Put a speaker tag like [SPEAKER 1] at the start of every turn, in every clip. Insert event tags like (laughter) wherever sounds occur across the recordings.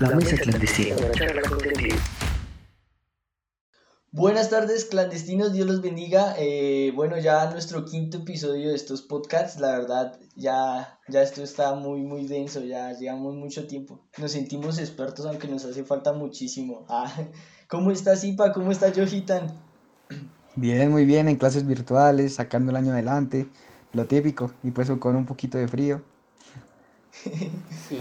[SPEAKER 1] La mesa clandestina.
[SPEAKER 2] Buenas tardes, clandestinos, Dios los bendiga. Eh, bueno, ya nuestro quinto episodio de estos podcasts, la verdad, ya, ya esto está muy, muy denso, ya llevamos mucho tiempo. Nos sentimos expertos, aunque nos hace falta muchísimo. Ah, ¿Cómo estás, Ipa? ¿Cómo estás, Johitan?
[SPEAKER 3] Bien, muy bien, en clases virtuales, sacando el año adelante, lo típico, y pues con un poquito de frío. (laughs)
[SPEAKER 4] Sí.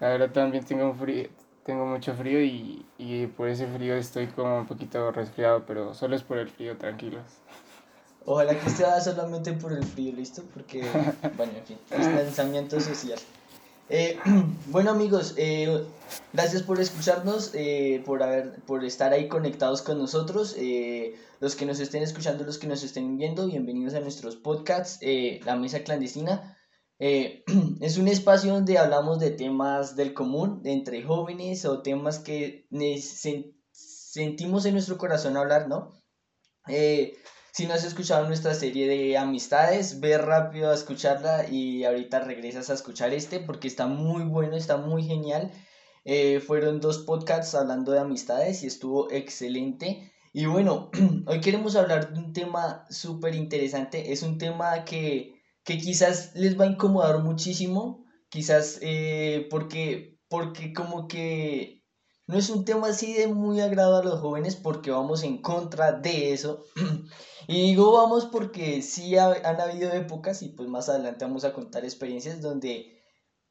[SPEAKER 4] Ahora también tengo frío, tengo mucho frío y, y por ese frío estoy como un poquito resfriado, pero solo es por el frío, tranquilos.
[SPEAKER 2] Ojalá que esté solamente por el frío, ¿listo? Porque, (laughs) bueno, en fin, distanciamiento social. Eh, (clears throat) bueno amigos, eh, gracias por escucharnos, eh, por, haber, por estar ahí conectados con nosotros. los que nos estén escuchando, los que nos estén viendo, bienvenidos a nuestros podcasts, La Mesa Clandestina. (clears throat) es un espacio donde hablamos de temas del común, entre jóvenes o temas que sentimos en nuestro corazón hablar, ¿no? Si no has escuchado nuestra serie de amistades, ve rápido a escucharla y ahorita regresas a escuchar este porque está muy bueno, está muy genial. Eh, fueron dos podcasts hablando de amistades y estuvo excelente. Y bueno, (clears throat) hoy queremos hablar de un tema súper interesante. Es un tema que, que, quizás les va a incomodar muchísimo, quizás eh, porque, porque como que no es un tema así de muy agrado a los jóvenes porque vamos en contra de eso. (clears throat) Y digo vamos porque sí han habido épocas y pues más adelante vamos a contar experiencias donde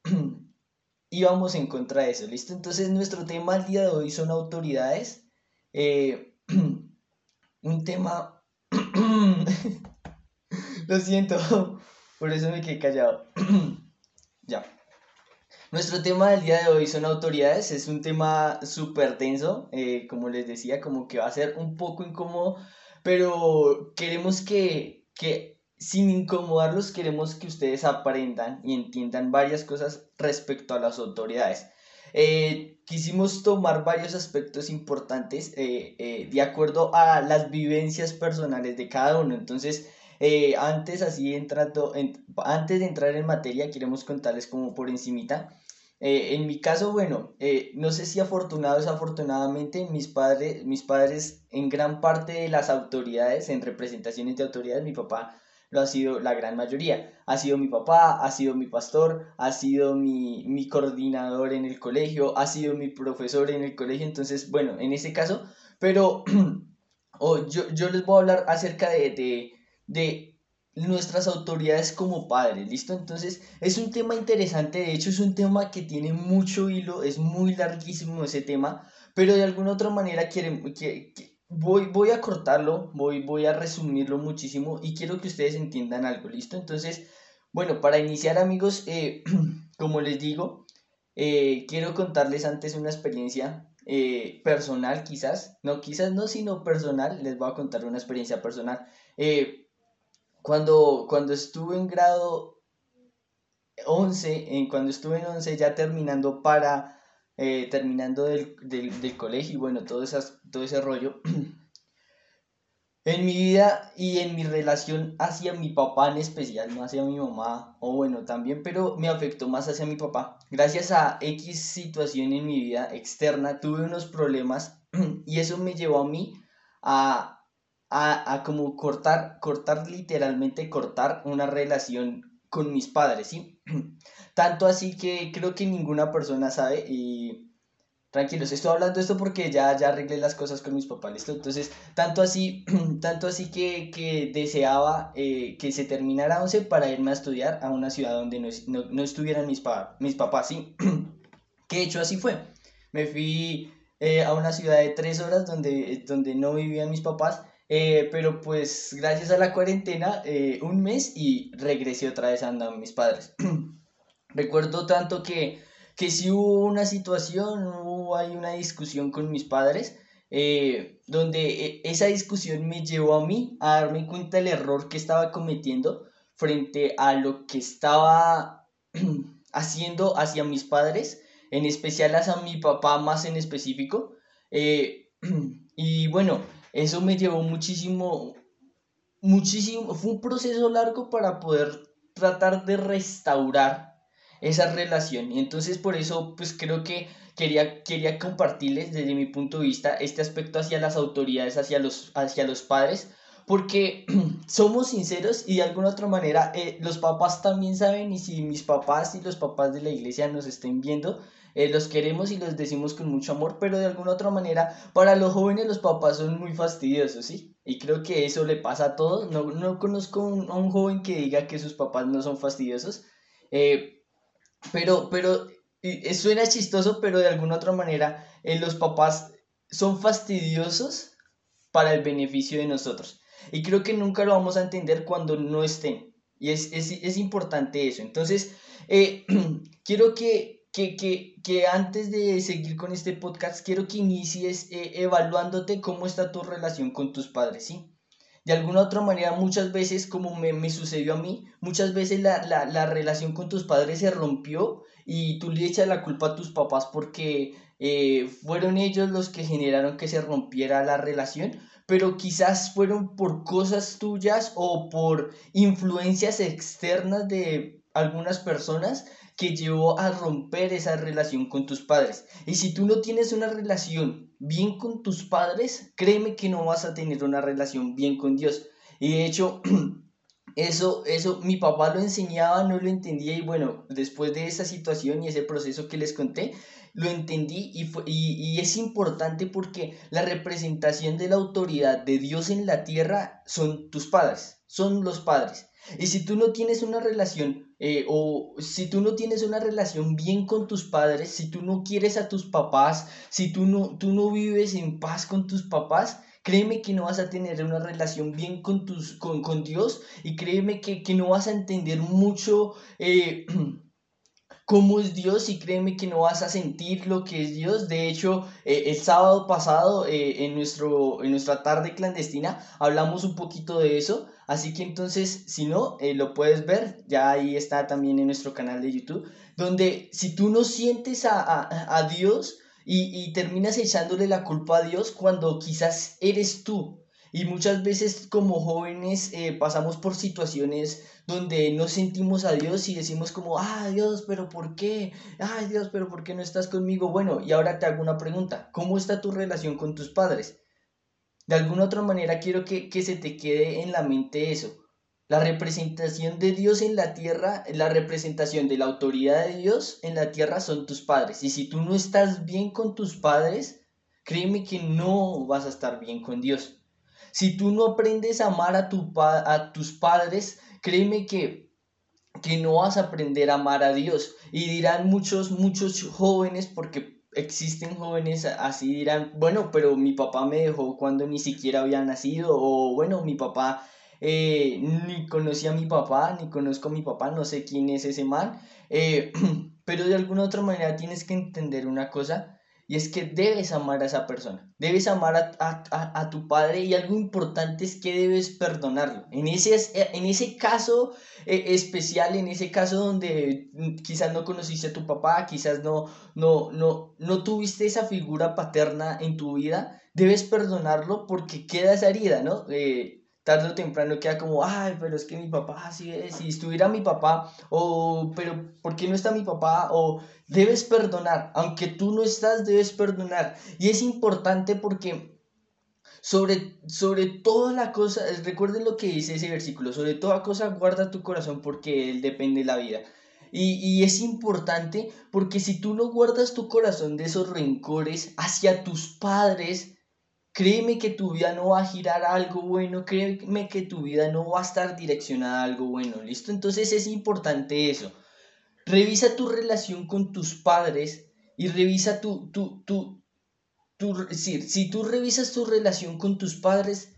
[SPEAKER 2] (clears throat) íbamos en contra de eso, ¿listo? Entonces nuestro tema al día de hoy son autoridades. Eh, (clears throat) un tema... Lo siento, por eso me quedé callado. (clears throat) ya. Nuestro tema del día de hoy son autoridades, es un tema súper tenso, eh, como les decía, como que va a ser un poco incómodo pero queremos que, que sin incomodarlos, queremos que ustedes aprendan y entiendan varias cosas respecto a las autoridades. Eh, quisimos tomar varios aspectos importantes eh, de acuerdo a las vivencias personales de cada uno. Entonces, antes así entrando, antes de entrar en materia, queremos contarles como por encimita eh, en mi caso, bueno, eh, no sé si afortunado o desafortunadamente, mis padres, mis padres en gran parte de las autoridades, en representaciones de autoridades, mi papá lo ha sido la gran mayoría. Ha sido mi papá, ha sido mi pastor, ha sido mi, mi coordinador en el colegio, ha sido mi profesor en el colegio, entonces, bueno, en ese caso, pero (clears throat) oh, yo, yo les voy a hablar acerca de, de, de nuestras autoridades como padres, ¿listo? Entonces es un tema interesante, de hecho es un tema que tiene mucho hilo, es muy larguísimo ese tema, pero de alguna otra manera quieren, que, voy, voy a cortarlo, voy, voy a resumirlo muchísimo y quiero que ustedes entiendan algo, ¿listo? Entonces, bueno, para iniciar amigos, eh, (clears throat) como les digo, eh, quiero contarles antes una experiencia eh, personal quizás, no quizás no, sino personal, les voy a contar una experiencia personal. Cuando, cuando estuve en grado 11, en, cuando estuve en 11 ya terminando para, eh, terminando del, colegio y bueno, todo, esas, todo ese rollo, (clears throat) en mi vida y en mi relación hacia mi papá en especial, no hacia mi mamá, o bueno, también, pero me afectó más hacia mi papá. Gracias a X situación en mi vida externa, tuve unos problemas (clears throat) y eso me llevó a mí a a, como cortar, cortar literalmente, cortar una relación con mis padres, ¿sí? (clears throat) Tanto así que creo que ninguna persona sabe y tranquilos, estoy hablando esto porque ya, ya arreglé las cosas con mis papás, ¿listo? Entonces, tanto así, (clears throat) tanto así que, que deseaba eh, que se terminara 11 para irme a estudiar a una ciudad donde no, no, no estuvieran mis, mis papás, ¿sí? (clears throat) que de hecho así fue. Me fui eh, a una ciudad de tres horas donde, donde no vivían mis papás eh, pero pues gracias a la cuarentena, eh, un mes y regresé otra vez andando mis padres. (clears throat) Recuerdo tanto que, que si hubo una situación, hubo hay una discusión con mis padres, eh, donde esa discusión me llevó a mí a darme cuenta del error que estaba cometiendo frente a lo que estaba (clears throat) haciendo hacia mis padres, en especial hacia mi papá más en específico. (clears throat) y bueno, eso me llevó muchísimo, muchísimo, fue un proceso largo para poder tratar de restaurar esa relación. Y entonces por eso pues creo que quería, quería compartirles desde mi punto de vista este aspecto hacia las autoridades, hacia los, hacia los padres, porque (clears throat) somos sinceros y de alguna otra manera eh, los papás también saben y si mis papás y los papás de la iglesia nos estén viendo, eh, los queremos y los decimos con mucho amor, pero de alguna otra manera para los jóvenes los papás son muy fastidiosos, ¿sí? Y creo que eso le pasa a todos. No, no conozco a un joven que diga que sus papás no son fastidiosos, eh, pero, pero suena chistoso, pero de alguna otra manera los papás son fastidiosos para el beneficio de nosotros. Y creo que nunca lo vamos a entender cuando no estén. Y es, es, es importante eso. Entonces, eh, (clears throat) quiero que, que, que, que, antes de seguir con este podcast, quiero que inicies eh, evaluándote cómo está tu relación con tus padres, ¿sí? De alguna otra manera, muchas veces, como me, me sucedió a mí, muchas veces la, la, la, relación con tus padres se rompió y tú le echas la culpa a tus papás porque eh, fueron ellos los que generaron que se rompiera la relación, pero quizás fueron por cosas tuyas o por influencias externas de algunas personas que llevó a romper esa relación con tus padres. Y si tú no tienes una relación bien con tus padres, créeme que no vas a tener una relación bien con Dios. Y de hecho, (clears throat) eso, eso mi papá lo enseñaba, no lo entendía y bueno, después de esa situación y ese proceso que les conté, lo entendí y, fue, y, es importante porque la representación de la autoridad de Dios en la tierra son tus padres, son los padres. Y si tú no tienes una relación eh, o si tú no tienes una relación bien con tus padres, si tú no quieres a tus papás, si tú no, tú no vives en paz con tus papás, créeme que no vas a tener una relación bien con, tus, con, con Dios y créeme que, que, no vas a entender mucho eh, (clears throat) cómo es Dios y créeme que no vas a sentir lo que es Dios. De hecho, eh, el sábado pasado eh, en, nuestro, en nuestra tarde clandestina hablamos un poquito de eso. Así que entonces, si no, eh, lo puedes ver, ya ahí está también en nuestro canal de YouTube, donde si tú no sientes a, a, a Dios y, y terminas echándole la culpa a Dios cuando quizás eres tú y muchas veces como jóvenes eh, pasamos por situaciones donde no sentimos a Dios y decimos como, ah, Dios, pero ¿por qué? Ay, Dios, pero ¿por qué no estás conmigo? Bueno, y ahora te hago una pregunta. ¿Cómo está tu relación con tus padres? De alguna otra manera quiero que, que se te quede en la mente eso. La representación de Dios en la tierra, la representación de la autoridad de Dios en la tierra son tus padres. Y si tú no estás bien con tus padres, créeme que no vas a estar bien con Dios. Si tú no aprendes a amar a, tu a tus padres, créeme que, que no vas a aprender a amar a Dios. Y dirán muchos, muchos jóvenes, porque existen jóvenes así, dirán, bueno, pero mi papá me dejó cuando ni siquiera había nacido, o bueno, mi papá eh, ni conocía a mi papá, ni conozco a mi papá, no sé quién es ese man, eh, (clears throat) pero de alguna otra manera tienes que entender una cosa, y es que debes amar a esa persona, debes amar a, a, a, tu padre y algo importante es que debes perdonarlo. En ese, en ese caso eh, especial, en ese caso donde mm, quizás no conociste a tu papá, quizás no, no, no, no tuviste esa figura paterna en tu vida, debes perdonarlo porque queda esa herida, ¿no? Eh, tarde o temprano queda como, ay, pero es que mi papá así es, si estuviera mi papá, o, pero ¿por qué no está mi papá? O debes perdonar, aunque tú no estás, debes perdonar. Y es importante porque sobre, sobre toda la cosa, recuerden lo que dice ese versículo, sobre toda cosa guarda tu corazón porque él depende de la vida. Y, y, es importante porque si tú no guardas tu corazón de esos rencores hacia tus padres, Créeme que tu vida no va a girar a algo bueno, créeme que tu vida no va a estar direccionada a algo bueno, ¿listo? Entonces es importante eso. Revisa tu relación con tus padres y revisa tu, tu, tu, tu si, si tú revisas tu relación con tus padres,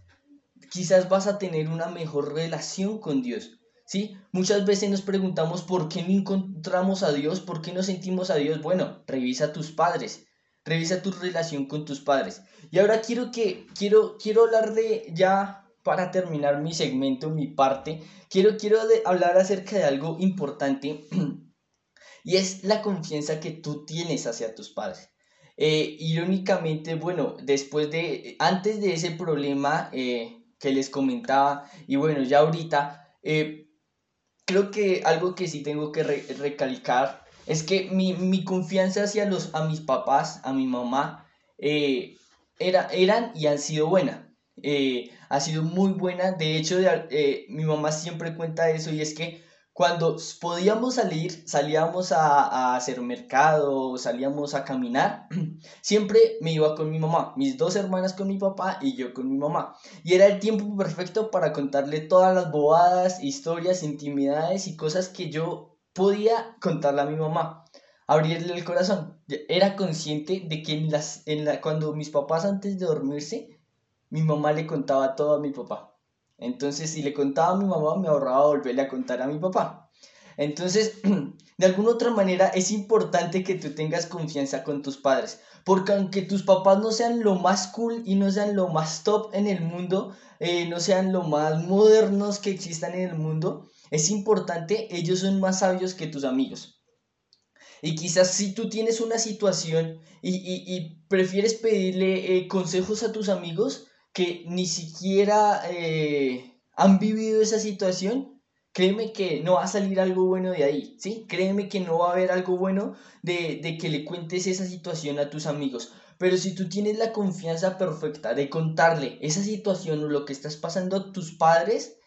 [SPEAKER 2] quizás vas a tener una mejor relación con Dios. ¿Sí? Muchas veces nos preguntamos por qué no encontramos a Dios, por qué no sentimos a Dios. Bueno, revisa tus padres, Revisa tu relación con tus padres. Y ahora quiero que quiero quiero hablar de ya para terminar mi segmento, mi parte, quiero quiero hablar acerca de algo importante (clears throat) y es la confianza que tú tienes hacia tus padres. Eh, irónicamente, bueno, después de, antes de ese problema eh, que les comentaba, y bueno, ya ahorita, eh, creo que algo que sí tengo que recalcar es que mi, confianza hacia los, a mis papás, a mi mamá, eh, era, eran y han sido buena. Eh, ha sido muy buena. De hecho, eh, mi mamá siempre cuenta eso y es que cuando podíamos salir, salíamos a, hacer mercado, salíamos a caminar, (clears throat) siempre me iba con mi mamá, mis dos hermanas con mi papá y yo con mi mamá. Y era el tiempo perfecto para contarle todas las bobadas, historias, intimidades y cosas que yo podía contarle a mi mamá. Abrirle el corazón. Era consciente de que las, en la, cuando mis papás antes de dormirse, mi mamá le contaba todo a mi papá. Entonces, si le contaba a mi mamá, me ahorraba volverle a contar a mi papá. Entonces, (clears throat) de alguna otra manera, es importante que tú tengas confianza con tus padres. Porque aunque tus papás no sean lo más cool y no sean lo más top en el mundo, eh, no sean lo más modernos que existan en el mundo, es importante, ellos son más sabios que tus amigos. Y quizás si tú tienes una situación y, prefieres pedirle eh, consejos a tus amigos, que ni siquiera eh, han vivido esa situación, créeme que no va a salir algo bueno de ahí, ¿sí? Créeme que no va a haber algo bueno de, de que le cuentes esa situación a tus amigos. Pero si tú tienes la confianza perfecta de contarle esa situación o lo que estás pasando a tus padres,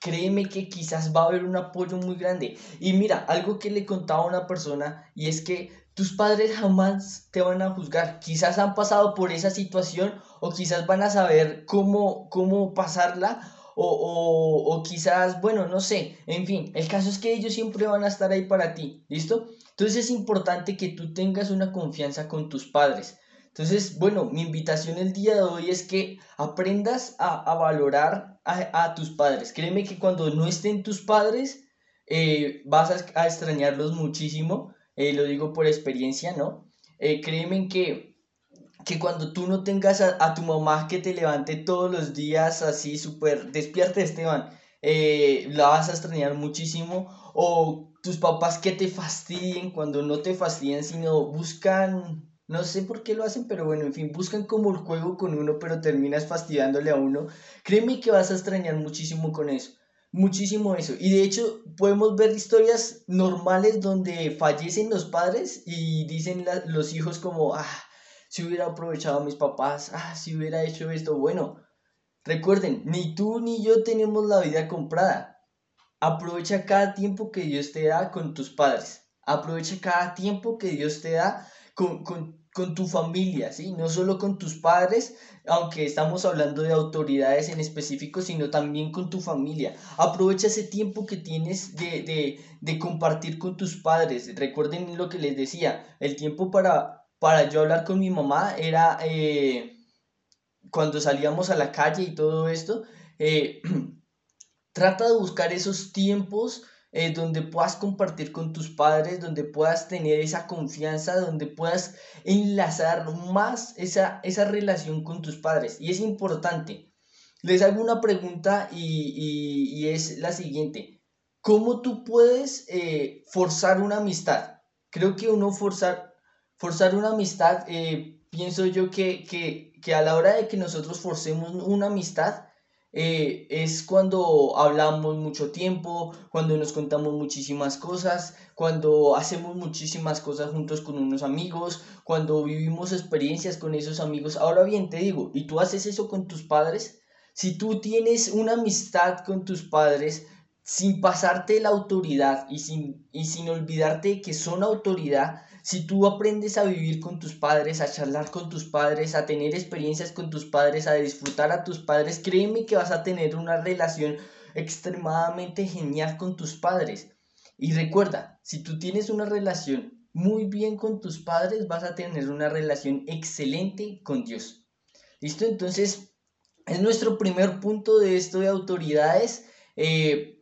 [SPEAKER 2] créeme que quizás va a haber un apoyo muy grande. Y mira, algo que le contaba a una persona y es que tus padres jamás te van a juzgar. Quizás han pasado por esa situación o quizás van a saber cómo, cómo pasarla o, o, o, quizás, bueno, no sé. En fin, el caso es que ellos siempre van a estar ahí para ti. ¿Listo? Entonces es importante que tú tengas una confianza con tus padres. Entonces, bueno, mi invitación el día de hoy es que aprendas a, valorar a, tus padres. Créeme que cuando no estén tus padres, eh, vas a, a extrañarlos muchísimo eh, lo digo por experiencia, ¿no? Eh, créeme que, que cuando tú no tengas a, tu mamá que te levante todos los días así súper, despierte Esteban, la vas a extrañar muchísimo, o tus papás que te fastidien cuando no te fastidian, sino buscan no sé por qué lo hacen, pero bueno, en fin, buscan como el juego con uno, pero terminas fastidiándole a uno. Créeme que vas a extrañar muchísimo con eso muchísimo eso. Y de hecho podemos ver historias normales donde fallecen los padres y dicen los hijos como, ah, si hubiera aprovechado a mis papás, ah, si hubiera hecho esto. Bueno, recuerden, ni tú ni yo tenemos la vida comprada. Aprovecha cada tiempo que Dios te da con tus padres. Aprovecha cada tiempo que Dios te da con, con con tu familia, ¿sí? No solo con tus padres, aunque estamos hablando de autoridades en específico, sino también con tu familia. Aprovecha ese tiempo que tienes de, compartir con tus padres. Recuerden lo que les decía, el tiempo para, para yo hablar con mi mamá era eh, cuando salíamos a la calle y todo esto. Eh, (clears throat) trata de buscar esos tiempos eh, donde puedas compartir con tus padres, donde puedas tener esa confianza, donde puedas enlazar más esa, esa relación con tus padres. Y es importante. Les hago una pregunta y, es la siguiente. ¿Cómo tú puedes eh, forzar una amistad? Creo que uno forzar, forzar una amistad, eh, pienso yo que, que, que a la hora de que nosotros forcemos una amistad, eh, es cuando hablamos mucho tiempo, cuando nos contamos muchísimas cosas, cuando hacemos muchísimas cosas juntos con unos amigos, cuando vivimos experiencias con esos amigos. Ahora bien, te digo, ¿y tú haces eso con tus padres? Si tú tienes una amistad con tus padres sin pasarte la autoridad y sin, y sin olvidarte que son autoridad, si tú aprendes a vivir con tus padres, a charlar con tus padres, a tener experiencias con tus padres, a disfrutar a tus padres, créeme que vas a tener una relación extremadamente genial con tus padres. Y recuerda, si tú tienes una relación muy bien con tus padres, vas a tener una relación excelente con Dios. ¿Listo? Entonces, es nuestro primer punto de esto de autoridades. Eh,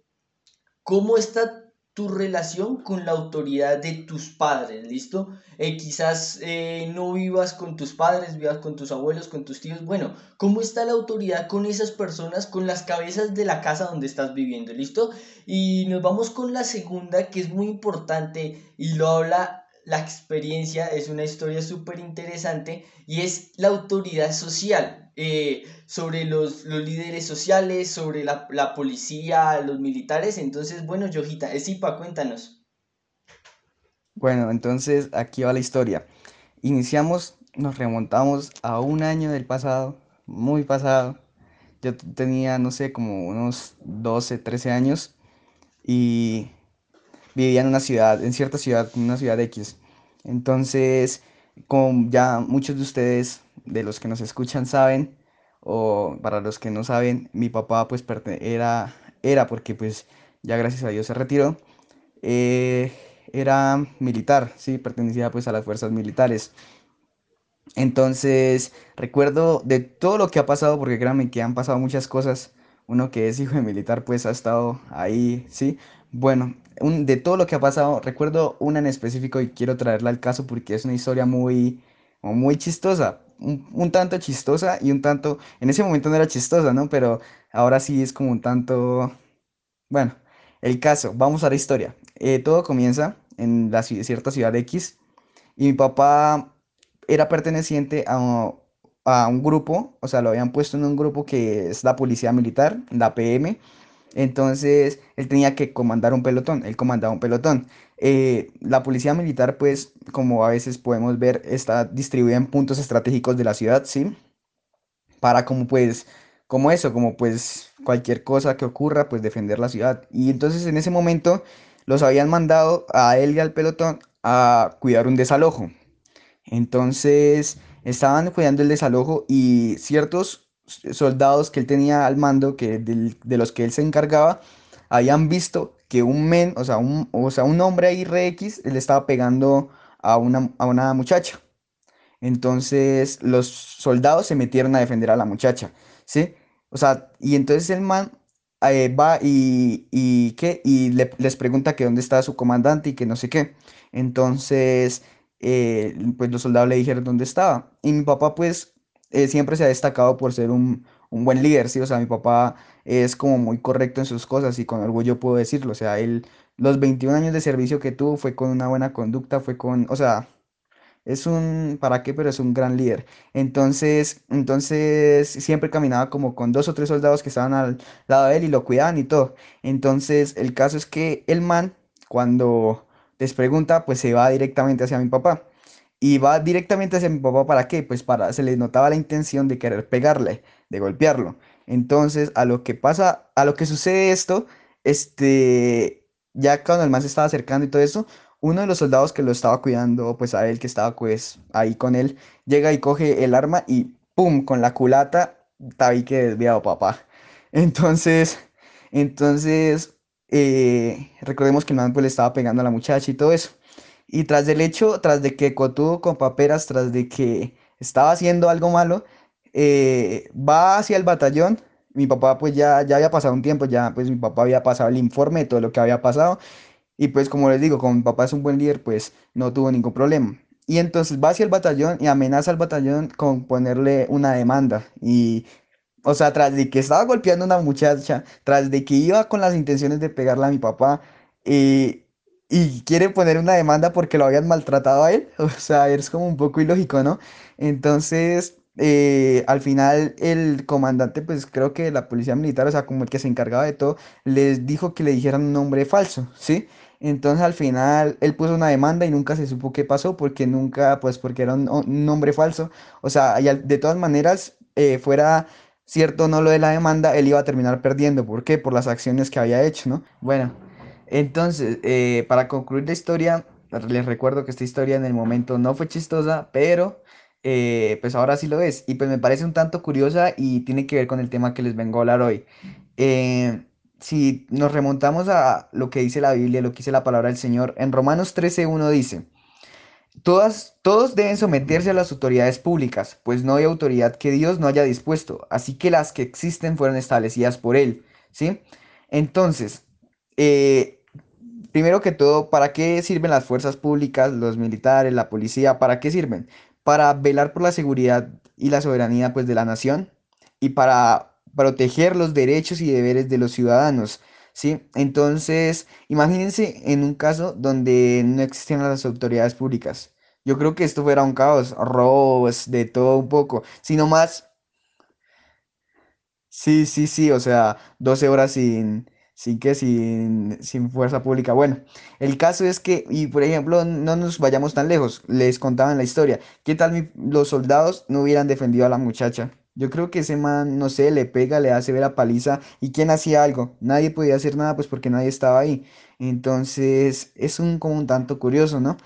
[SPEAKER 2] ¿Cómo está tu relación con la autoridad de tus padres, ¿listo? Eh, quizás eh, no vivas con tus padres, vivas con tus abuelos, con tus tíos. Bueno, ¿cómo está la autoridad con esas personas, con las cabezas de la casa donde estás viviendo, ¿listo? Y nos vamos con la segunda, que es muy importante y lo habla la experiencia, es una historia súper interesante y es la autoridad social. Eh, sobre los, los, líderes sociales, sobre la, la, policía, los militares. Entonces, bueno, Yojita, Esipa, cuéntanos.
[SPEAKER 3] Bueno, entonces aquí va la historia. Iniciamos, nos remontamos a un año del pasado, muy pasado. Yo tenía, no sé, como unos 12, 13 años y vivía en una ciudad, en cierta ciudad, en una ciudad X. Entonces, como ya muchos de ustedes, de los que nos escuchan, saben, o para los que no saben, mi papá pues era, era porque pues ya gracias a Dios se retiró, eh, era militar, sí, pertenecía pues a las fuerzas militares. Entonces, recuerdo de todo lo que ha pasado, porque créanme que han pasado muchas cosas, uno que es hijo de militar pues ha estado ahí, sí. Bueno, de todo lo que ha pasado, recuerdo una en específico y quiero traerla al caso porque es una historia muy, muy chistosa, un, tanto chistosa y un tanto, en ese momento no era chistosa, ¿no? Pero ahora sí es como un tanto, bueno, el caso, vamos a la historia. Eh, todo comienza en la cierta ciudad X y mi papá era perteneciente a, a un grupo, o sea, lo habían puesto en un grupo que es la policía militar, la PM, entonces, él tenía que comandar un pelotón, él comandaba un pelotón. Eh, la policía militar, pues, como a veces podemos ver, está distribuida en puntos estratégicos de la ciudad, ¿sí? Para como, pues, como eso, como pues cualquier cosa que ocurra, pues defender la ciudad. Y entonces en ese momento los habían mandado a él y al pelotón a cuidar un desalojo. Entonces estaban cuidando el desalojo y ciertos soldados que él tenía al mando, que de los que él se encargaba, habían visto que un men, o sea, un, o sea, un hombre ahí re X, le estaba pegando a una, a una muchacha. Entonces los soldados se metieron a defender a la muchacha, ¿sí? O sea, y entonces el man eh, va y, y, ¿qué? y les pregunta que dónde está su comandante y que no sé qué. Entonces, eh, pues los soldados le dijeron dónde estaba. Y mi papá, pues, eh, siempre se ha destacado por ser un, un, buen líder, ¿sí? O sea, mi papá es como muy correcto en sus cosas y con orgullo puedo decirlo. O sea, él, los 21 años de servicio que tuvo fue con una buena conducta, fue con, o sea, es un, ¿para qué? Pero es un gran líder. Entonces, entonces siempre caminaba como con dos o tres soldados que estaban al lado de él y lo cuidaban y todo. Entonces, el caso es que el man, cuando les pregunta, pues se va directamente hacia mi papá. Y va directamente hacia mi papá, ¿para qué? Pues para, se le notaba la intención de querer pegarle, de golpearlo. Entonces, a lo que pasa, a lo que sucede esto, este, ya cuando el man se estaba acercando y todo eso, uno de los soldados que lo estaba cuidando, pues a él que estaba pues ahí con él, llega y coge el arma y ¡pum! con la culata, que desviado papá. (laughs) Entonces, entonces, eh, recordemos que el man pues le estaba pegando a la muchacha y todo eso. Y tras del hecho, tras de que cotuvo con paperas, tras de que estaba haciendo algo malo, eh, va hacia el batallón. Mi papá pues ya, ya había pasado un tiempo, ya pues mi papá había pasado el informe de todo lo que había pasado. Y pues como les digo, como mi papá es un buen líder, pues no tuvo ningún problema. Y entonces va hacia el batallón y amenaza al batallón con ponerle una demanda. Y, o sea, tras de que estaba golpeando a una muchacha, tras de que iba con las intenciones de pegarle a mi papá, eh, y quiere poner una demanda porque lo habían maltratado a él. (laughs) O sea, es como un poco ilógico, ¿no? Entonces, eh, al final el comandante, pues creo que la policía militar, o sea, como el que se encargaba de todo, les dijo que le dijeran un nombre falso, ¿sí? Entonces al final él puso una demanda y nunca se supo qué pasó porque nunca, pues porque era un, nombre falso. O sea, de todas maneras, eh, fuera cierto o no lo de la demanda, él iba a terminar perdiendo. ¿Por qué? Por las acciones que había hecho, ¿no? Bueno. Entonces, eh, para concluir la historia, les recuerdo que esta historia en el momento no fue chistosa, pero eh, pues ahora sí lo es. Y pues me parece un tanto curiosa y tiene que ver con el tema que les vengo a hablar hoy. Eh, si nos remontamos a lo que dice la Biblia, lo que dice la palabra del Señor, en Romanos 13.1 dice, Todas, todos deben someterse a las autoridades públicas, pues no hay autoridad que Dios no haya dispuesto, así que las que existen fueron establecidas por Él. ¿Sí? Entonces, primero que todo, ¿para qué sirven las fuerzas públicas, los militares, la policía? ¿Para qué sirven? Para velar por la seguridad y la soberanía pues, de la nación y para proteger los derechos y deberes de los ciudadanos. ¿sí? Entonces, imagínense en un caso donde no existieran las autoridades públicas. Yo creo que esto fuera un caos, robos, de todo un poco, sino más Sí, sí, sí, o sea, 12 horas sin, sin que, sin, sin fuerza pública. Bueno, el caso es que, y por ejemplo, no nos vayamos tan lejos, les contaban la historia. ¿Qué tal los soldados no hubieran defendido a la muchacha? Yo creo que ese man, no sé, le pega, le hace ver la paliza. ¿Y quién hacía algo? Nadie podía hacer nada, pues porque nadie estaba ahí. Entonces, es un como un tanto curioso, ¿no?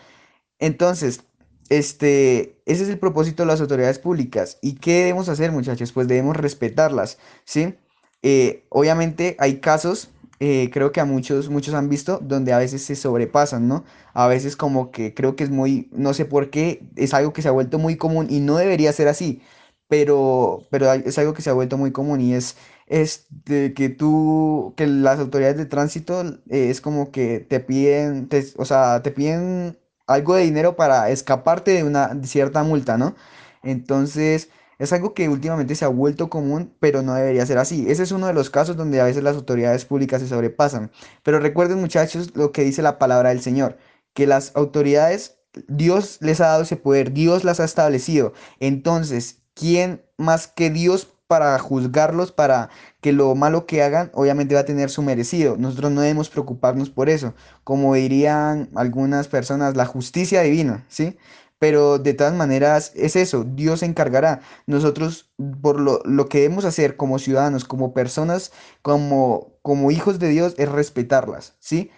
[SPEAKER 3] Entonces, este, ese es el propósito de las autoridades públicas. ¿Y qué debemos hacer, muchachos? Pues debemos respetarlas, ¿sí? Eh, obviamente hay casos, eh, creo que a muchos, muchos han visto, donde a veces se sobrepasan, ¿no? A veces como que creo que es muy, no sé por qué, es algo que se ha vuelto muy común y no debería ser así, pero, pero es algo que se ha vuelto muy común y es, es que tú, que las autoridades de tránsito eh, es como que te piden, o sea, te piden algo de dinero para escaparte de una cierta multa, ¿no? Entonces, es algo que últimamente se ha vuelto común, pero no debería ser así. Ese es uno de los casos donde a veces las autoridades públicas se sobrepasan. Pero recuerden, muchachos, lo que dice la palabra del Señor, que las autoridades, Dios les ha dado ese poder, Dios las ha establecido. Entonces, ¿quién más que Dios para juzgarlos, para que lo malo que hagan, obviamente va a tener su merecido? Nosotros no debemos preocuparnos por eso como dirían algunas personas, la justicia divina, ¿sí? Pero de todas maneras es eso, Dios se encargará. Nosotros, por lo, lo que debemos hacer como ciudadanos, como personas, como, como hijos de Dios, es respetarlas, ¿sí?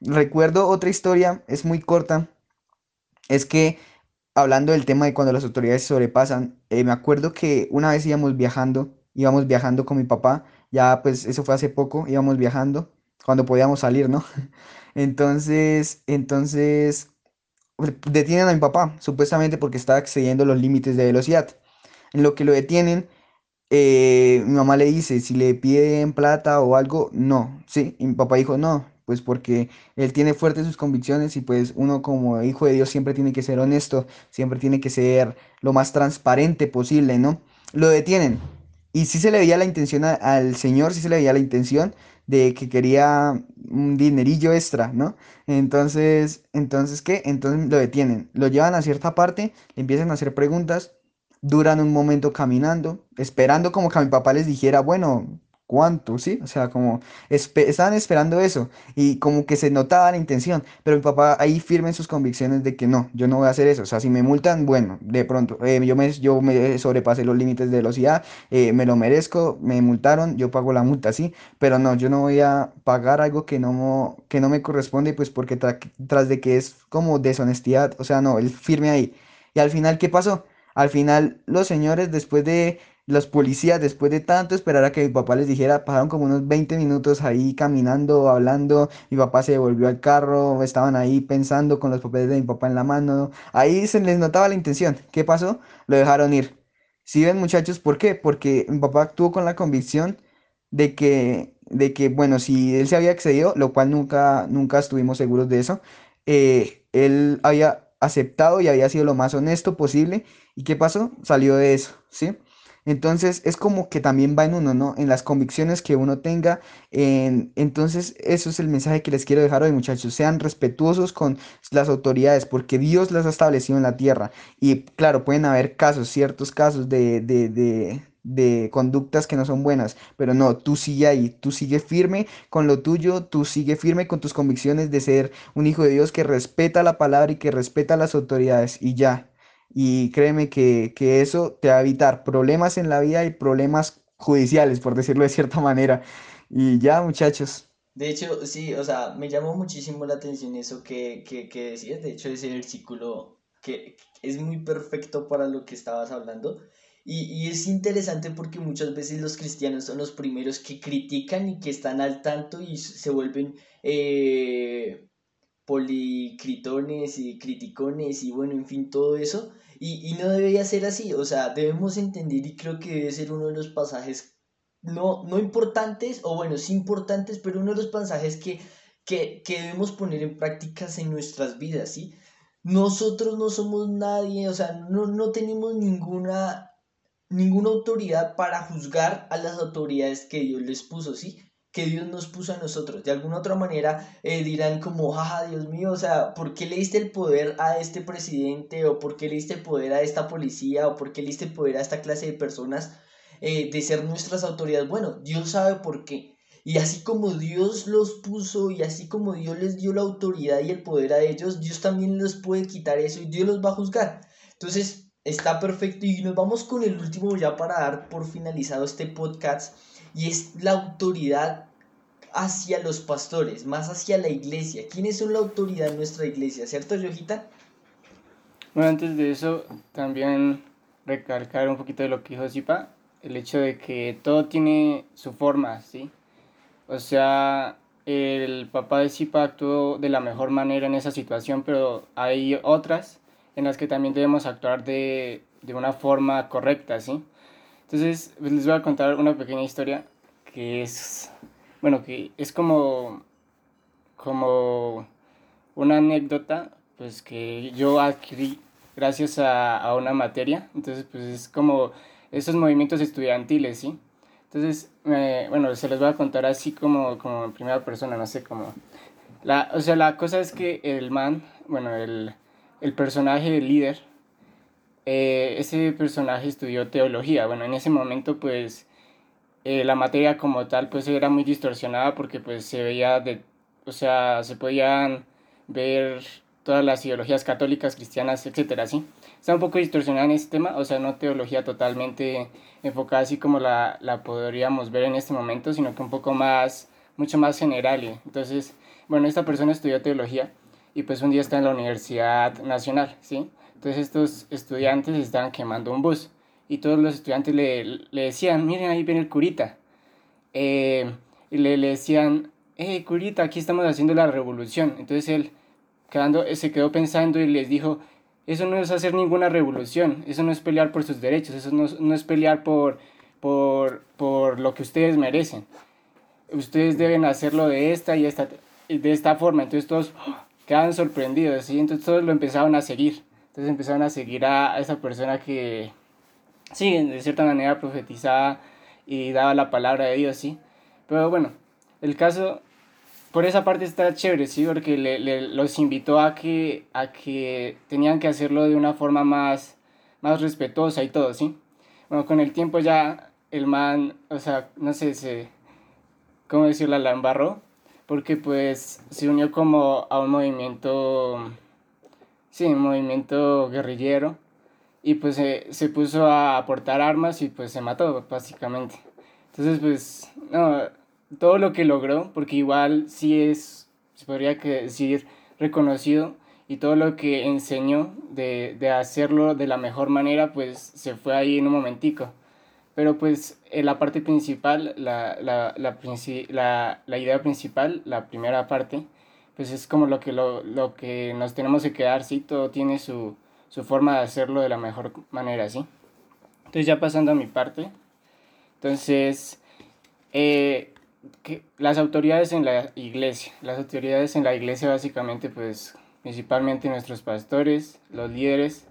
[SPEAKER 3] Recuerdo otra historia, es muy corta, es que hablando del tema de cuando las autoridades sobrepasan, eh, me acuerdo que una vez íbamos viajando, íbamos viajando con mi papá, ya pues eso fue hace poco, íbamos viajando, cuando podíamos salir, ¿no? (laughs) Entonces, entonces detienen a mi papá, supuestamente porque estaba excediendo los límites de velocidad. En lo que lo detienen, eh, mi mamá le dice, si le piden plata o algo, no, ¿sí? Y mi papá dijo, no, pues porque él tiene fuertes sus convicciones y pues uno como hijo de Dios siempre tiene que ser honesto, siempre tiene que ser lo más transparente posible, ¿no? Lo detienen. Y sí se le veía la intención al señor, sí se le veía la intención de que quería un dinerillo extra, ¿no? Entonces, entonces, ¿qué? Entonces lo detienen, lo llevan a cierta parte, le empiezan a hacer preguntas duran un momento caminando, esperando como que a mi papá les dijera, bueno, ¿cuánto? ¿Sí? O sea, como estaban esperando eso y como que se notaba la intención, pero mi papá ahí firme en sus convicciones de que no, yo no voy a hacer eso. O sea, si me multan, bueno, de pronto, eh, yo me, yo me sobrepasé los límites de velocidad, eh, me lo merezco, me multaron, yo pago la multa, sí, pero no, yo no voy a pagar algo que no, que no me corresponde, pues porque tra- tras de que es como deshonestidad, o sea, no, él firme ahí. Y al final, ¿qué pasó? Al final, los señores, después de los policías, después de tanto esperar a que mi papá les dijera, pasaron como unos 20 minutos ahí caminando, hablando. Mi papá se devolvió al carro, estaban ahí pensando con los papeles de mi papá en la mano. Ahí se les notaba la intención. ¿Qué pasó? Lo dejaron ir. ¿Sí ven, muchachos? ¿Por qué? Porque mi papá actuó con la convicción de que, de que, bueno, si él se había excedido, lo cual nunca, nunca estuvimos seguros de eso, eh, él había aceptado y había sido lo más honesto posible. ¿Y qué pasó? Salió de eso, ¿sí? Entonces es como que también va en uno, ¿no? En las convicciones que uno tenga. en- entonces eso es el mensaje que les quiero dejar hoy, muchachos. Sean respetuosos con las autoridades porque Dios las ha establecido en la tierra. Y claro, pueden haber casos, ciertos casos de, de, de, de conductas que no son buenas, pero no, tú sigue ahí, tú sigue firme con lo tuyo, tú sigue firme con tus convicciones de ser un hijo de Dios que respeta la palabra y que respeta las autoridades y ya. Y créeme que, que eso te va a evitar problemas en la vida y problemas judiciales, por decirlo de cierta (laughs) manera. Y ya, muchachos.
[SPEAKER 2] De hecho, sí, o sea, me llamó muchísimo la atención eso que, que, que decías. De hecho, ese versículo que es muy perfecto para lo que estabas hablando. Y, y es interesante porque muchas veces los cristianos son los primeros que critican y que están al tanto y se vuelven eh, policritones y criticones y bueno, en fin, todo eso. Y, y no debería ser así, o sea, debemos entender y creo que debe ser uno de los pasajes no, no importantes, o bueno, sí importantes, pero uno de los pasajes que, que, que debemos poner en prácticas en nuestras vidas, ¿sí? Nosotros no somos nadie, o sea, no, no tenemos ninguna, ninguna autoridad para juzgar a las autoridades que Dios les puso, ¿sí? Que Dios nos puso a nosotros. De alguna otra manera eh, dirán como, ah, Dios mío, o sea, ¿por qué le diste el poder a este presidente? ¿O por qué le diste el poder a esta policía? ¿O por qué le diste el poder a esta clase de personas? eh, de ser nuestras autoridades. Bueno, Dios sabe por qué. Y así como Dios los puso y así como Dios les dio la autoridad y el poder a ellos, Dios también les puede quitar eso y Dios los va a juzgar. Entonces, está perfecto y nos vamos con el último ya para dar por finalizado este podcast y es la autoridad hacia los pastores, más hacia la iglesia. ¿Quiénes son la autoridad en nuestra iglesia? ¿Cierto, Yojita?
[SPEAKER 4] Bueno, antes de eso, también recalcar un poquito de lo que dijo Zipa, el hecho de que todo tiene su forma, ¿sí? O sea, el papá de Zipa actuó de la mejor manera en esa situación, pero hay otras en las que también debemos actuar de, de una forma correcta, ¿sí? Entonces, pues, les voy a contar una pequeña historia que es, bueno, que es como, como una anécdota, pues que yo adquirí gracias a, a una materia, entonces, pues es como esos movimientos estudiantiles, ¿sí? Entonces, bueno, se los voy a contar así como, como en primera persona, no sé cómo. La, o sea, la cosa es que el man, bueno, el, el personaje del líder, eh, ese personaje estudió teología. Bueno, en ese momento, pues, eh, la materia como tal, pues, era muy distorsionada porque, pues, se veía de, o sea, se podían ver todas las ideologías católicas, cristianas, etcétera, ¿sí? Está un poco distorsionada en este tema, o sea, no teología totalmente enfocada así como la, la podríamos ver en este momento, sino que un poco más, mucho más general. Entonces, bueno, esta persona estudió teología y pues un día está en la Universidad Nacional, ¿sí? Entonces estos estudiantes estaban quemando un bus y todos los estudiantes le, le decían, miren, ahí viene el curita. Eh, y le, decían, hey, curita, aquí estamos haciendo la revolución. Entonces él quedando, se quedó pensando y les dijo, eso no es hacer ninguna revolución, eso no es pelear por sus derechos, eso no, no es pelear por, por, por lo que ustedes merecen. Ustedes deben hacerlo de esta y esta, de esta forma. Entonces todos ¡oh! quedaban sorprendidos, ¿sí? Entonces todos lo empezaron a seguir. Entonces empezaron a seguir a, esa persona que, sí, de cierta manera profetizaba y daba la palabra de Dios, ¿sí? Pero bueno, el caso por esa parte está chévere, sí, porque le, le, los invitó a que, a que tenían que hacerlo de una forma más, más respetuosa y todo, sí. Bueno, con el tiempo ya el man, o sea, no sé, se, ¿cómo decirlo? La embarró, porque pues se unió como a un movimiento, sí, movimiento guerrillero, y pues se, se puso a aportar armas y pues se mató, básicamente. Entonces, pues, no, todo lo que logró, porque igual sí es, se podría decir, reconocido y todo lo que enseñó de, de, hacerlo de la mejor manera, pues se fue ahí en un momentico. Pero pues en la parte principal, la, la, la, la, la idea principal, la primera parte, pues es como lo que, lo, lo que nos tenemos que quedar, ¿sí? Todo tiene su, su forma de hacerlo de la mejor manera, ¿sí? Entonces ya pasando a mi parte, entonces, eh, que las autoridades en la iglesia, las autoridades en la iglesia básicamente pues principalmente nuestros pastores, los líderes,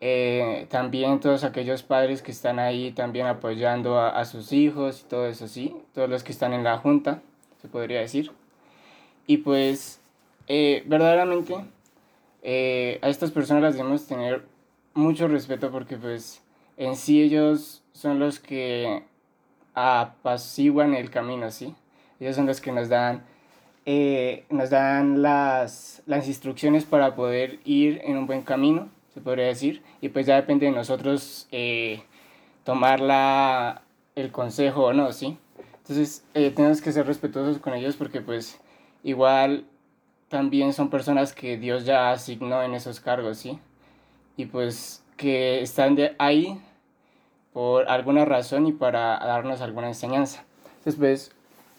[SPEAKER 4] eh, también todos aquellos padres que están ahí también apoyando a, a, sus hijos y todo eso, sí, todos los que están en la junta, se podría decir. Y pues eh, verdaderamente eh, a estas personas las debemos tener mucho respeto porque pues en sí ellos son los que apaciguan el camino, ¿sí? Ellos son los que nos dan, eh, nos dan las, las instrucciones para poder ir en un buen camino, se podría decir, y pues ya depende de nosotros tomar la, el consejo o no, ¿sí? Entonces tenemos que ser respetuosos con ellos porque pues igual también son personas que Dios ya asignó en esos cargos, ¿sí? Y pues que están de ahí por alguna razón y para darnos alguna enseñanza. Después,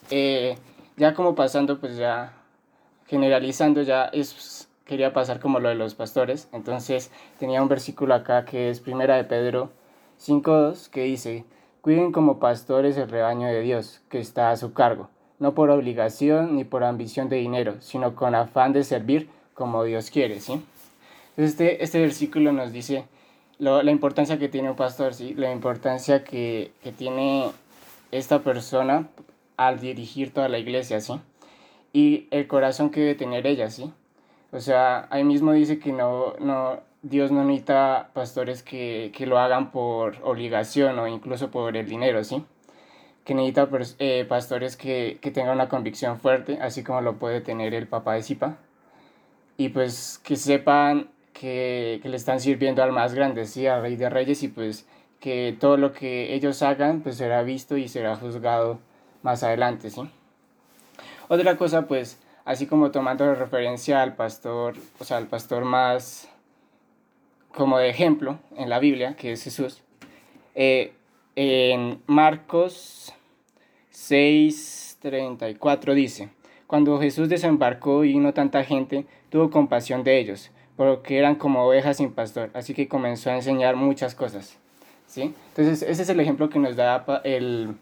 [SPEAKER 4] eh, ya como pasando, pues ya generalizando, ya es, quería pasar como lo de los pastores. Entonces tenía un versículo acá que es Primera de Pedro 5.2 que dice, cuiden como pastores el rebaño de Dios que está a su cargo, no por obligación ni por ambición de dinero, sino con afán de servir como Dios quiere, ¿sí? Entonces este, este versículo nos dice la importancia que tiene un pastor, ¿sí? La importancia que, que, tiene esta persona al dirigir toda la iglesia, ¿sí? Y el corazón que debe tener ella, ¿sí? O sea, ahí mismo dice que no, no, Dios no necesita pastores que, que lo hagan por obligación o incluso por el dinero, ¿sí? Que necesita eh, pastores que, que tengan una convicción fuerte, así como lo puede tener el papá de Zipa. Y pues que sepan que, que, le están sirviendo al más grande, ¿sí? Al Rey de Reyes y pues que todo lo que ellos hagan pues será visto y será juzgado más adelante, ¿sí? Otra cosa pues, así como tomando referencia al pastor, o sea, al pastor más como de ejemplo en la Biblia, que es Jesús, eh, en Marcos 6:34 dice, cuando Jesús desembarcó y vino tanta gente, tuvo compasión de ellos, porque eran como ovejas sin pastor, así que comenzó a enseñar muchas cosas. ¿sí? Entonces, ese es el ejemplo que nos da, el,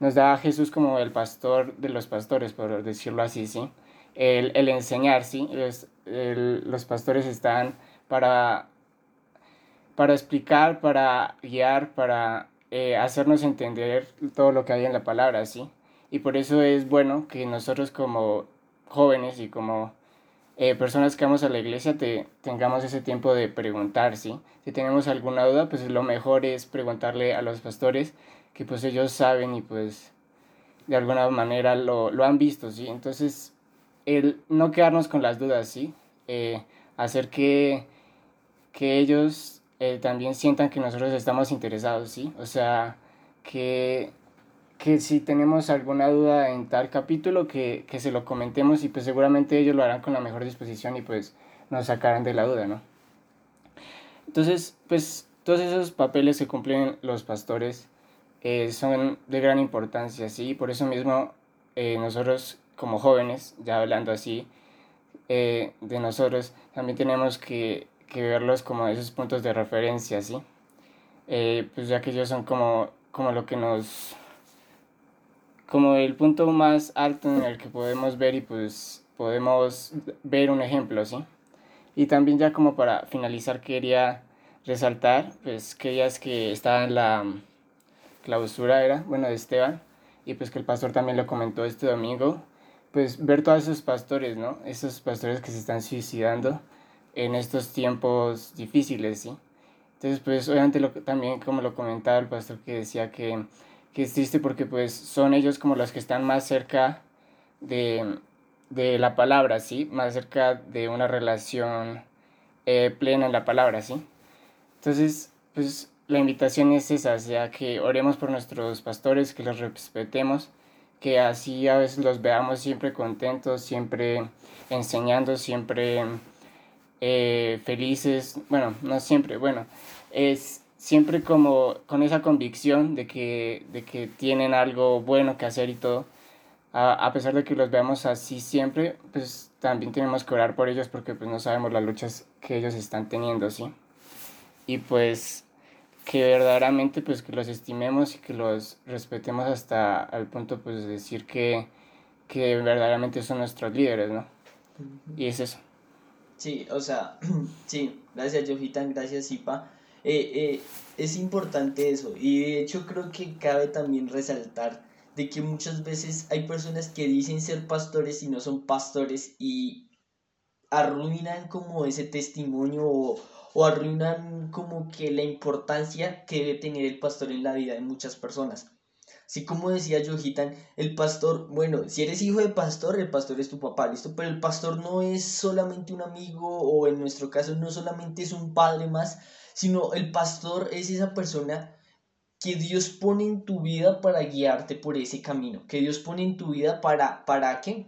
[SPEAKER 4] nos da Jesús como el pastor de los pastores, por decirlo así, ¿sí? El, el enseñar, ¿sí? Los, los pastores están para, para explicar, para guiar, para eh, hacernos entender todo lo que hay en la palabra, ¿sí? Y por eso es bueno que nosotros como jóvenes y como eh, personas que vamos a la iglesia te, tengamos ese tiempo de preguntar, ¿sí? Si tenemos alguna duda, pues lo mejor es preguntarle a los pastores, que pues ellos saben y pues de alguna manera lo, lo han visto, ¿sí? Entonces, el no quedarnos con las dudas, ¿sí? Eh, hacer que, que ellos eh, también sientan que nosotros estamos interesados, ¿sí? O sea, que que si tenemos alguna duda en tal capítulo, que, que se lo comentemos y pues seguramente ellos lo harán con la mejor disposición y pues nos sacarán de la duda, ¿no? Entonces, pues todos esos papeles que cumplen los pastores eh, son de gran importancia, ¿sí? Por eso mismo eh, nosotros como jóvenes, ya hablando así eh, de nosotros, también tenemos que, que, verlos como esos puntos de referencia, ¿sí? pues ya que ellos son como, como lo que nos como el punto más alto en el que podemos ver y pues podemos ver un ejemplo, ¿sí? Y también ya como para finalizar quería resaltar, pues que es que estaba en la clausura era, bueno, de Esteban, y pues que el pastor también lo comentó este domingo, pues ver todos esos pastores, ¿no? Esos pastores que se están suicidando en estos tiempos difíciles, ¿sí? Entonces, pues obviamente lo, también como lo comentaba el pastor que decía que que es triste porque pues son ellos como los que están más cerca de, de la palabra, ¿sí? Más cerca de una relación eh, plena en la palabra, ¿sí? Entonces, pues la invitación es esa, sea, que oremos por nuestros pastores, que los respetemos, que así a veces los veamos siempre contentos, siempre enseñando, siempre eh, felices, bueno, no siempre, bueno, es siempre como con esa convicción de que, de que tienen algo bueno que hacer y todo, a, a, pesar de que los veamos así siempre, pues también tenemos que orar por ellos porque pues no sabemos las luchas que ellos están teniendo, ¿sí? Y pues que verdaderamente pues que los estimemos y que los respetemos hasta el punto pues de decir que, que verdaderamente son nuestros líderes, ¿no? Y es eso.
[SPEAKER 2] Sí, o sea, (clears throat) sí, gracias Johitan, gracias Ipa. Eh, eh, es importante eso y de hecho creo que cabe también resaltar de que muchas veces hay personas que dicen ser pastores y no son pastores y arruinan como ese testimonio o, o arruinan como que la importancia que debe tener el pastor en la vida de muchas personas. Así como decía Johitan, el pastor, bueno, si eres hijo de pastor, el pastor es tu papá, listo, pero el pastor no es solamente un amigo o en nuestro caso no solamente es un padre más, sino el pastor es esa persona que Dios pone en tu vida para guiarte por ese camino, que Dios pone en tu vida para, ¿para qué?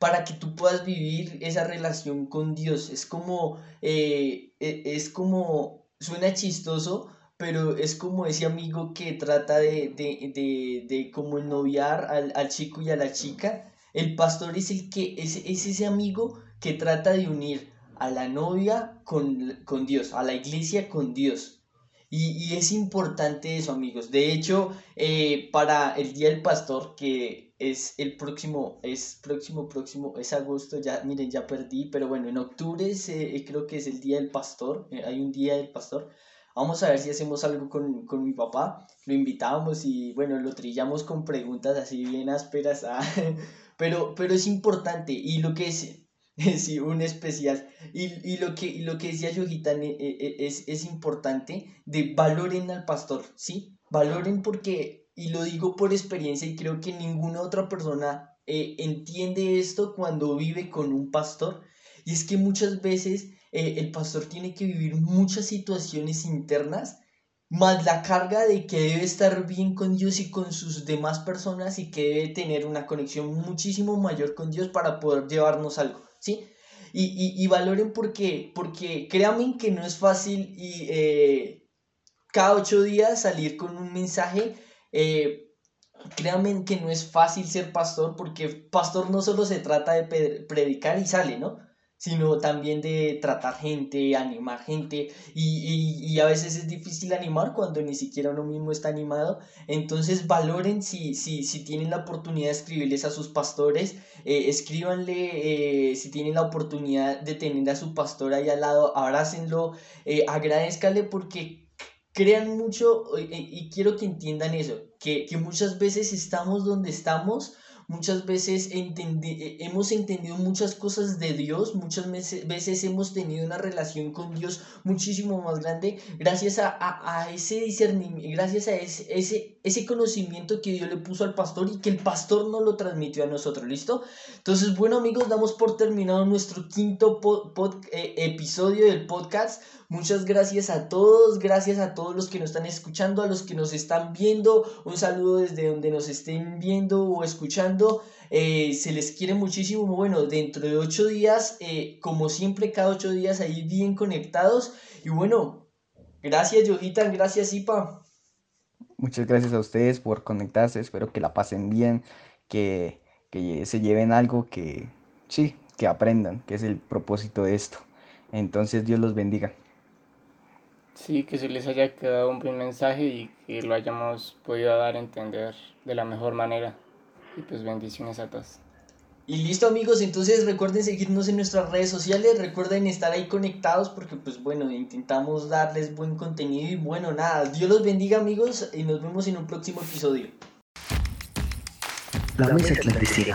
[SPEAKER 2] Para que tú puedas vivir esa relación con Dios. Es como, eh, e, es como, suena chistoso, pero es como ese amigo que trata de, de, de, de como noviar al, al, chico y a la chica. El pastor es el que, es, es ese amigo que trata de unir a la novia con, con Dios, a la iglesia con Dios. Y, y, es importante eso, amigos. De hecho, eh, para el Día del Pastor, que es el próximo, es próximo, próximo, es agosto, ya, miren, ya perdí, pero bueno, en octubre eh, creo que es el Día del Pastor, eh, hay un Día del Pastor. Vamos a ver si hacemos algo con, con mi papá. Lo invitamos y bueno, lo trillamos con preguntas así bien ásperas. Ah, (laughs) pero, pero es importante. Y lo que es, (laughs) sí, un especial. Y, lo, que, lo que decía Yojita eh, eh, es, es importante de valoren al pastor, ¿sí? Valoren porque, y lo digo por experiencia y creo que ninguna otra persona eh, entiende esto cuando vive con un pastor. Y es que muchas veces el pastor tiene que vivir muchas situaciones internas más la carga de que debe estar bien con Dios y con sus demás personas y que debe tener una conexión muchísimo mayor con Dios para poder llevarnos algo, ¿sí? Y, valoren porque, porque créanme que no es fácil y eh, cada ocho días salir con un mensaje, eh, créanme que no es fácil ser pastor porque pastor no solo se trata de predicar y sale, ¿no? Sino también de tratar gente, animar gente, y, a veces es difícil animar cuando ni siquiera uno mismo está animado, entonces valoren si, si, si tienen la oportunidad de escribirles a sus pastores, eh, escríbanle eh, si tienen la oportunidad de tener a su pastor ahí al lado, abrácenlo, eh, agradezcanle porque crean mucho, y quiero que entiendan eso, que, que muchas veces estamos donde estamos, muchas veces eh, hemos entendido muchas cosas de Dios, muchas veces hemos tenido una relación con Dios muchísimo más grande gracias a, ese discernimiento, gracias a ese, ese, ese, conocimiento que Dios le puso al pastor y que el pastor no lo transmitió a nosotros, ¿listo? Entonces, bueno amigos, damos por terminado nuestro quinto eh, episodio del podcast. Muchas gracias a todos, gracias a todos los que nos están escuchando, a los que nos están viendo. Un saludo desde donde nos estén viendo o escuchando. Eh, se les quiere muchísimo. Bueno, dentro de ocho días, eh, como siempre, cada ocho días ahí bien conectados. Y bueno, gracias, Yojita, gracias, Ipa.
[SPEAKER 3] Muchas gracias a ustedes por conectarse. Espero que la pasen bien, que, que se lleven algo que, sí, que aprendan, que es el propósito de esto. Entonces, Dios los bendiga.
[SPEAKER 4] Sí, que se les haya quedado un buen mensaje y que lo hayamos podido dar a entender de la mejor manera. Y pues bendiciones a todos.
[SPEAKER 2] Y listo amigos, entonces recuerden seguirnos en nuestras redes sociales, recuerden estar ahí conectados porque pues bueno, intentamos darles buen contenido y bueno, nada, Dios los bendiga amigos y nos vemos en un próximo episodio.
[SPEAKER 1] La mesa clandestina.